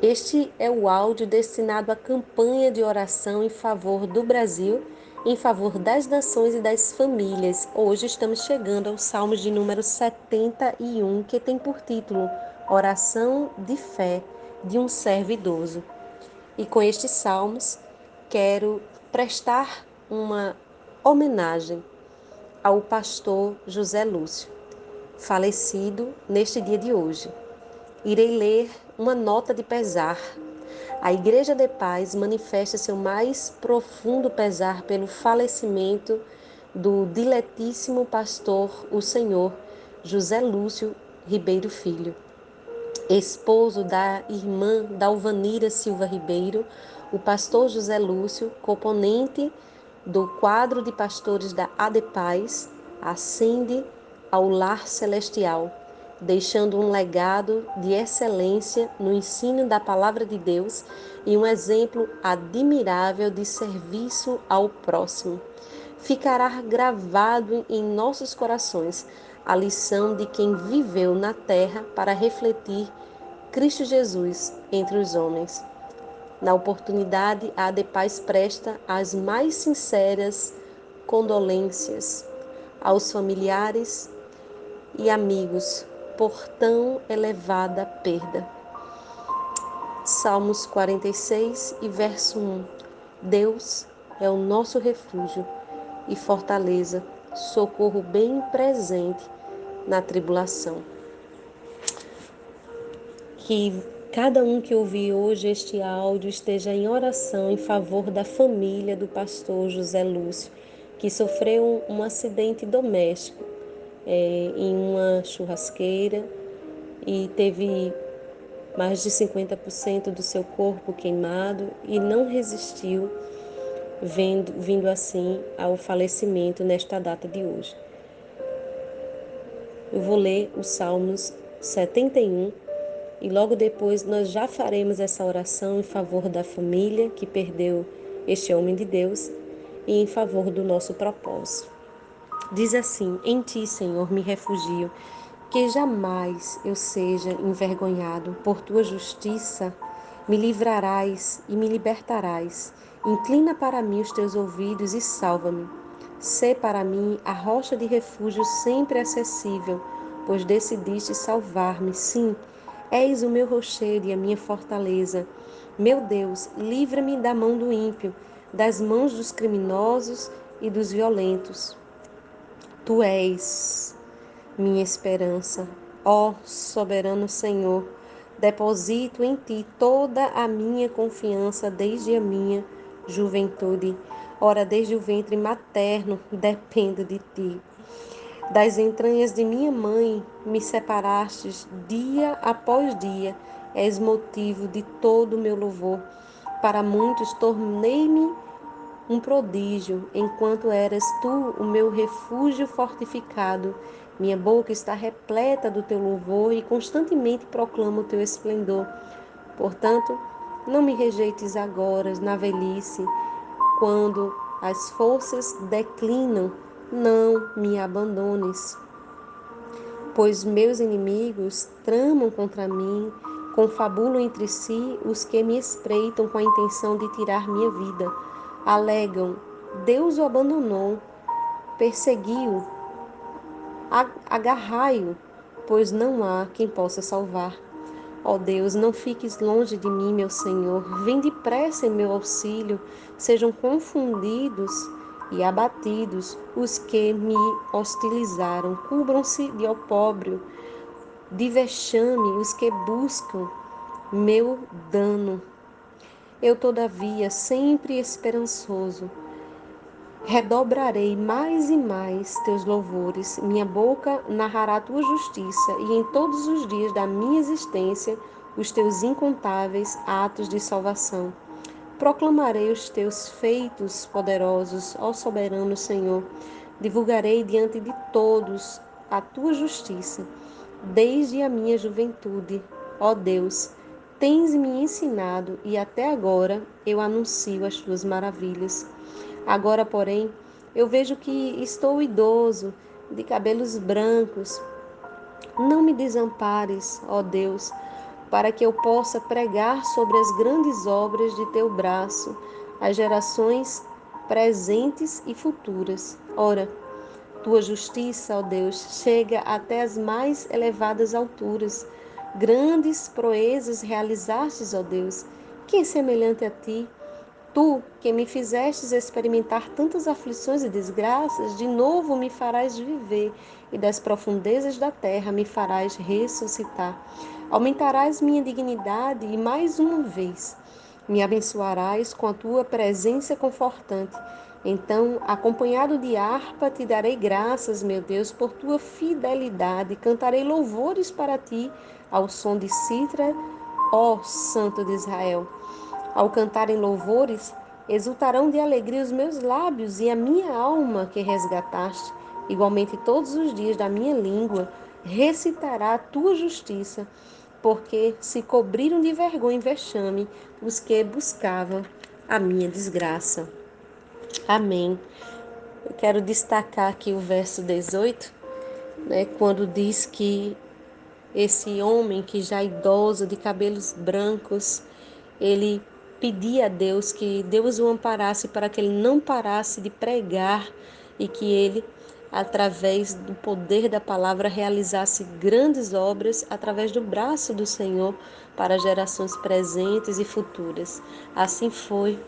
Este é o áudio destinado à campanha de oração em favor do Brasil em favor das nações e das famílias. Hoje estamos chegando ao Salmo de número 71, que tem por título Oração de Fé de um Servo Idoso. E com estes salmos, quero prestar uma homenagem ao pastor José Lúcio, falecido neste dia de hoje. Irei ler uma nota de pesar. A Igreja de Paz manifesta seu mais profundo pesar pelo falecimento do diletíssimo pastor, o senhor José Lúcio Ribeiro Filho, esposo da irmã Dalvanira Silva Ribeiro, o pastor José Lúcio, componente do quadro de pastores da ADEPAZ, ascende ao lar celestial deixando um legado de excelência no ensino da palavra de Deus e um exemplo admirável de serviço ao próximo. Ficará gravado em nossos corações a lição de quem viveu na terra para refletir Cristo Jesus entre os homens. Na oportunidade, a Paz presta as mais sinceras condolências aos familiares e amigos por tão elevada perda. Salmos 46 e verso 1. Deus é o nosso refúgio e fortaleza, socorro bem presente na tribulação. Que cada um que ouvir hoje este áudio esteja em oração em favor da família do pastor José Lúcio, que sofreu um acidente doméstico é, em uma churrasqueira e teve mais de 50% do seu corpo queimado e não resistiu, vendo, vindo assim ao falecimento nesta data de hoje. Eu vou ler os Salmos 71 e logo depois nós já faremos essa oração em favor da família que perdeu este homem de Deus e em favor do nosso propósito. Diz assim: Em ti, Senhor, me refugio, que jamais eu seja envergonhado. Por tua justiça me livrarás e me libertarás. Inclina para mim os teus ouvidos e salva-me. Sê para mim a rocha de refúgio sempre acessível, pois decidiste salvar-me. Sim, és o meu rochedo e a minha fortaleza. Meu Deus, livra-me da mão do ímpio, das mãos dos criminosos e dos violentos. Tu és minha esperança, ó soberano Senhor. Deposito em ti toda a minha confiança desde a minha juventude. Ora, desde o ventre materno dependo de ti. Das entranhas de minha mãe me separastes dia após dia. És motivo de todo o meu louvor. Para muitos tornei-me um prodígio, enquanto eras tu o meu refúgio fortificado. Minha boca está repleta do teu louvor e constantemente proclamo o teu esplendor. Portanto, não me rejeites agora na velhice, quando as forças declinam, não me abandones. Pois meus inimigos tramam contra mim, confabulam entre si os que me espreitam com a intenção de tirar minha vida alegam: Deus o abandonou, perseguiu, agarrai-o, pois não há quem possa salvar. Ó Deus, não fiques longe de mim, meu Senhor. Vem depressa em meu auxílio. Sejam confundidos e abatidos os que me hostilizaram. Cubram-se de opróbrio, de vexame os que buscam meu dano. Eu, todavia, sempre esperançoso, redobrarei mais e mais teus louvores. Minha boca narrará tua justiça, e em todos os dias da minha existência os teus incontáveis atos de salvação. Proclamarei os teus feitos poderosos, ó soberano Senhor. Divulgarei diante de todos a tua justiça, desde a minha juventude. Ó Deus, tens me ensinado e até agora eu anuncio as tuas maravilhas. Agora, porém, eu vejo que estou idoso, de cabelos brancos. Não me desampares, ó Deus, para que eu possa pregar sobre as grandes obras de teu braço, às gerações presentes e futuras. Ora, tua justiça, ó Deus, chega até as mais elevadas alturas. Grandes proezas realizastes, ó Deus. Quem é semelhante a ti? Tu, que me fizestes experimentar tantas aflições e desgraças, de novo me farás viver, e das profundezas da terra me farás ressuscitar. Aumentarás minha dignidade e mais uma vez me abençoarás com a tua presença confortante. Então, acompanhado de harpa, te darei graças, meu Deus, por tua fidelidade. Cantarei louvores para ti ao som de citra, ó Santo de Israel. Ao cantarem louvores, exultarão de alegria os meus lábios e a minha alma que resgataste. Igualmente, todos os dias da minha língua recitará a tua justiça, porque se cobriram de vergonha e vexame os que buscavam a minha desgraça. Amém. Eu quero destacar aqui o verso 18, né, quando diz que esse homem que já idoso, de cabelos brancos, ele pedia a Deus que Deus o amparasse para que ele não parasse de pregar e que ele, através do poder da palavra, realizasse grandes obras através do braço do Senhor para gerações presentes e futuras. Assim foi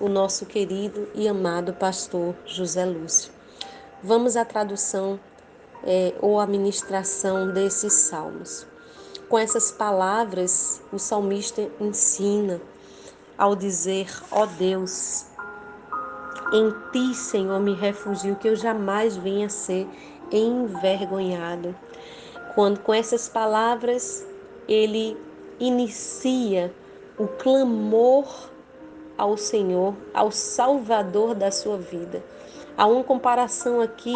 o nosso querido e amado pastor José Lúcio. Vamos à tradução é, ou a ministração desses salmos. Com essas palavras, o salmista ensina ao dizer: Ó oh Deus, em ti, Senhor, me refugio, que eu jamais venha ser envergonhado. Quando com essas palavras ele inicia o clamor ao Senhor, ao Salvador da sua vida. Há uma comparação aqui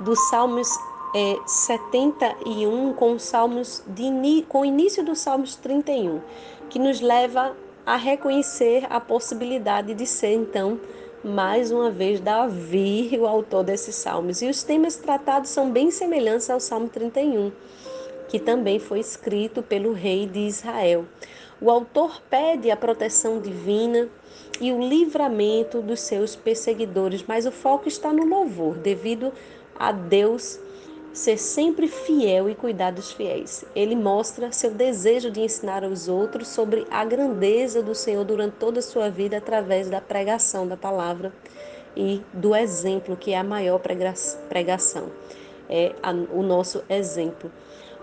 dos Salmos é, 71 com os Salmos de, com o início dos Salmos 31, que nos leva a reconhecer a possibilidade de ser, então, mais uma vez, Davi, o autor desses salmos. E os temas tratados são bem semelhantes ao Salmo 31, que também foi escrito pelo rei de Israel. O autor pede a proteção divina e o livramento dos seus perseguidores, mas o foco está no louvor, devido a Deus ser sempre fiel e cuidar dos fiéis. Ele mostra seu desejo de ensinar aos outros sobre a grandeza do Senhor durante toda a sua vida através da pregação da palavra e do exemplo, que é a maior pregação. É o nosso exemplo.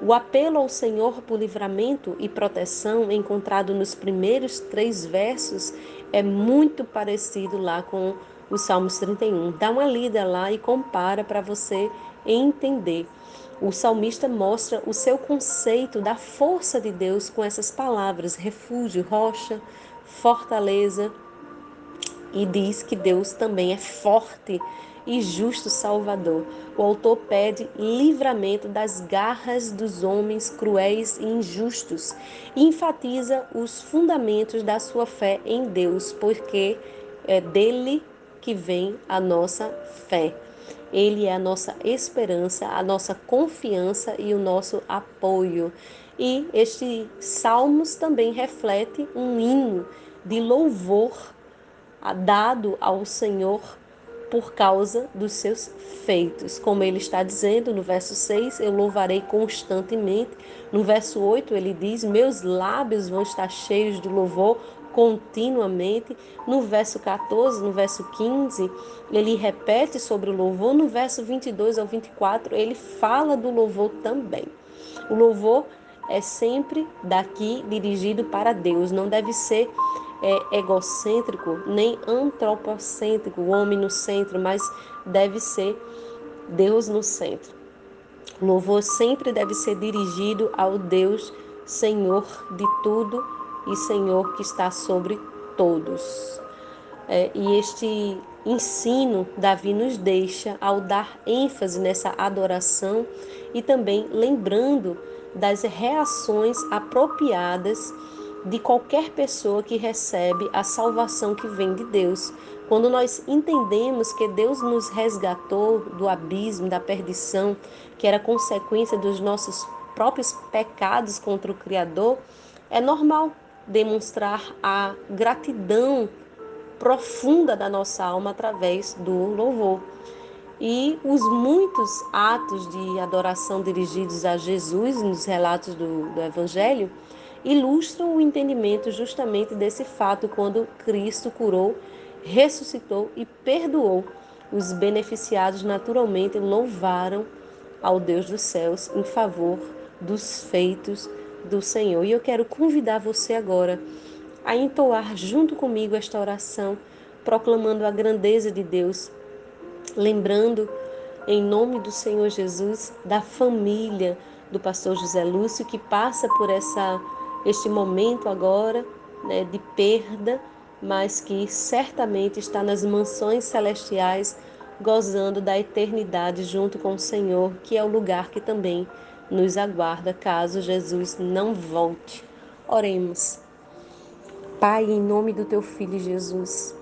O apelo ao Senhor por livramento e proteção encontrado nos primeiros três versos é muito parecido lá com o Salmos 31. Dá uma lida lá e compara para você entender. O salmista mostra o seu conceito da força de Deus com essas palavras: refúgio, rocha, fortaleza, e diz que Deus também é forte e justo Salvador. O autor pede livramento das garras dos homens cruéis e injustos e enfatiza os fundamentos da sua fé em Deus, porque é dele que vem a nossa fé. Ele é a nossa esperança, a nossa confiança e o nosso apoio. E este Salmos também reflete um hino de louvor dado ao Senhor por causa dos seus feitos. Como ele está dizendo no verso 6, eu louvarei constantemente. No verso 8, ele diz: Meus lábios vão estar cheios de louvor continuamente. No verso 14, no verso 15, ele repete sobre o louvor. No verso 22 ao 24, ele fala do louvor também. O louvor é sempre daqui dirigido para Deus, não deve ser é, egocêntrico nem antropocêntrico, o homem no centro, mas deve ser Deus no centro. O louvor sempre deve ser dirigido ao Deus Senhor de tudo e Senhor que está sobre todos. É, e este ensino Davi nos deixa ao dar ênfase nessa adoração e também lembrando das reações apropriadas de qualquer pessoa que recebe a salvação que vem de Deus. Quando nós entendemos que Deus nos resgatou do abismo, da perdição, que era consequência dos nossos próprios pecados contra o Criador, é normal demonstrar a gratidão profunda da nossa alma através do louvor. E os muitos atos de adoração dirigidos a Jesus nos relatos do, do Evangelho ilustram o entendimento justamente desse fato quando Cristo curou, ressuscitou e perdoou. Os beneficiados naturalmente louvaram ao Deus dos céus em favor dos feitos do Senhor. E eu quero convidar você agora a entoar junto comigo esta oração, proclamando a grandeza de Deus, lembrando em nome do Senhor Jesus da família do pastor José Lúcio que passa por essa este momento agora né, de perda, mas que certamente está nas mansões celestiais, gozando da eternidade junto com o Senhor, que é o lugar que também nos aguarda caso Jesus não volte. Oremos. Pai, em nome do teu filho Jesus,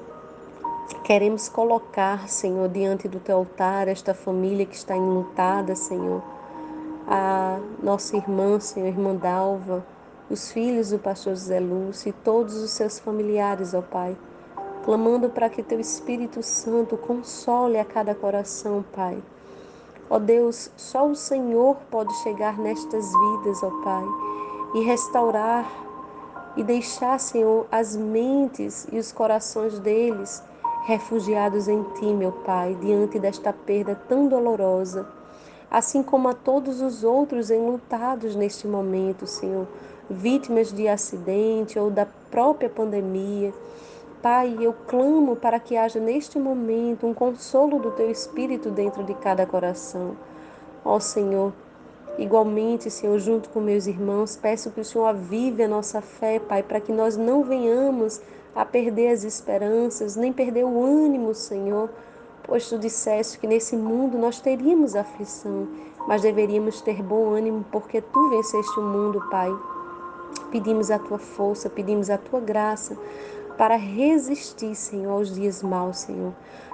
queremos colocar, Senhor, diante do teu altar esta família que está enlutada, Senhor. A nossa irmã, Senhor, irmã Dalva, os filhos do pastor José Lúcio e todos os seus familiares, ó Pai, clamando para que teu Espírito Santo console a cada coração, Pai. Ó Deus, só o Senhor pode chegar nestas vidas, ó Pai, e restaurar e deixar, Senhor, as mentes e os corações deles refugiados em Ti, meu Pai, diante desta perda tão dolorosa, assim como a todos os outros enlutados neste momento, Senhor, vítimas de acidente ou da própria pandemia. Pai, eu clamo para que haja neste momento um consolo do Teu Espírito dentro de cada coração. Ó Senhor, Igualmente, Senhor, junto com meus irmãos, peço que o Senhor avive a nossa fé, Pai, para que nós não venhamos a perder as esperanças, nem perder o ânimo, Senhor, pois tu disseste que nesse mundo nós teríamos aflição, mas deveríamos ter bom ânimo, porque tu venceste o mundo, Pai. Pedimos a tua força, pedimos a tua graça para resistir, Senhor, aos dias maus, Senhor.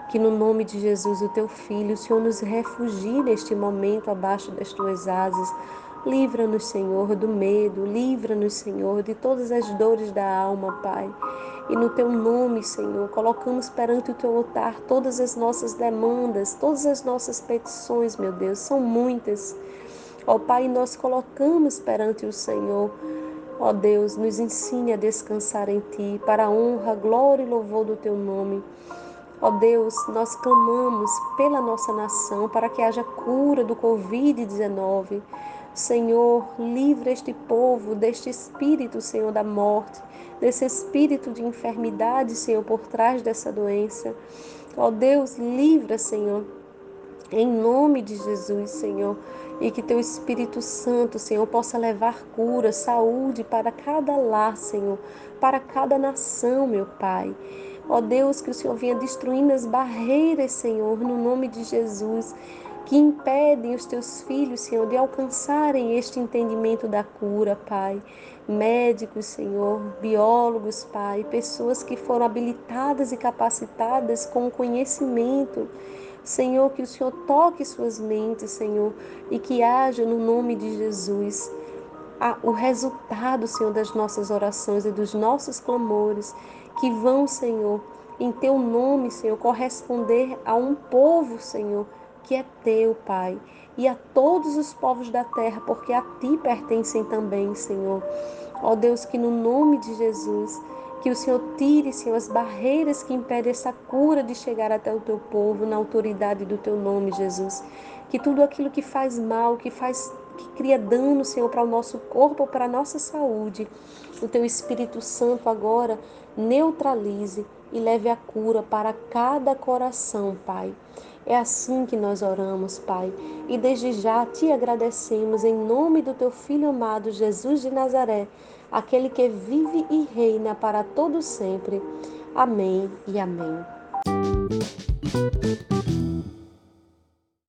Que no nome de Jesus, o teu filho, o Senhor nos refugie neste momento abaixo das tuas asas. Livra-nos, Senhor, do medo, livra-nos, Senhor, de todas as dores da alma, Pai. E no teu nome, Senhor, colocamos perante o teu altar todas as nossas demandas, todas as nossas petições, meu Deus, são muitas. Ó Pai, nós colocamos perante o Senhor. Ó Deus, nos ensine a descansar em Ti, para a honra, glória e louvor do Teu nome. Ó Deus, nós clamamos pela nossa nação para que haja cura do Covid-19. Senhor, livra este povo deste espírito, Senhor, da morte, desse espírito de enfermidade, Senhor, por trás dessa doença. Ó Deus, livra, Senhor, em nome de Jesus, Senhor, e que teu Espírito Santo, Senhor, possa levar cura, saúde para cada lar, Senhor, para cada nação, meu Pai. Ó Deus, que o Senhor venha destruindo as barreiras, Senhor, no nome de Jesus, que impedem os teus filhos, Senhor, de alcançarem este entendimento da cura, Pai. Médicos, Senhor, biólogos, Pai, pessoas que foram habilitadas e capacitadas com conhecimento. Senhor, que o Senhor toque suas mentes, Senhor, e que haja no nome de Jesus o resultado, Senhor, das nossas orações e dos nossos clamores que vão, Senhor, em teu nome, Senhor, corresponder a um povo, Senhor, que é teu, Pai, e a todos os povos da terra, porque a ti pertencem também, Senhor. Ó Deus, que no nome de Jesus, que o Senhor tire, Senhor, as barreiras que impedem essa cura de chegar até o teu povo, na autoridade do teu nome, Jesus. Que tudo aquilo que faz mal, que faz que cria dano, Senhor, para o nosso corpo, para a nossa saúde, o teu Espírito Santo agora neutralize e leve a cura para cada coração, Pai. É assim que nós oramos, Pai, e desde já te agradecemos em nome do teu filho amado Jesus de Nazaré, aquele que vive e reina para todo sempre. Amém e amém.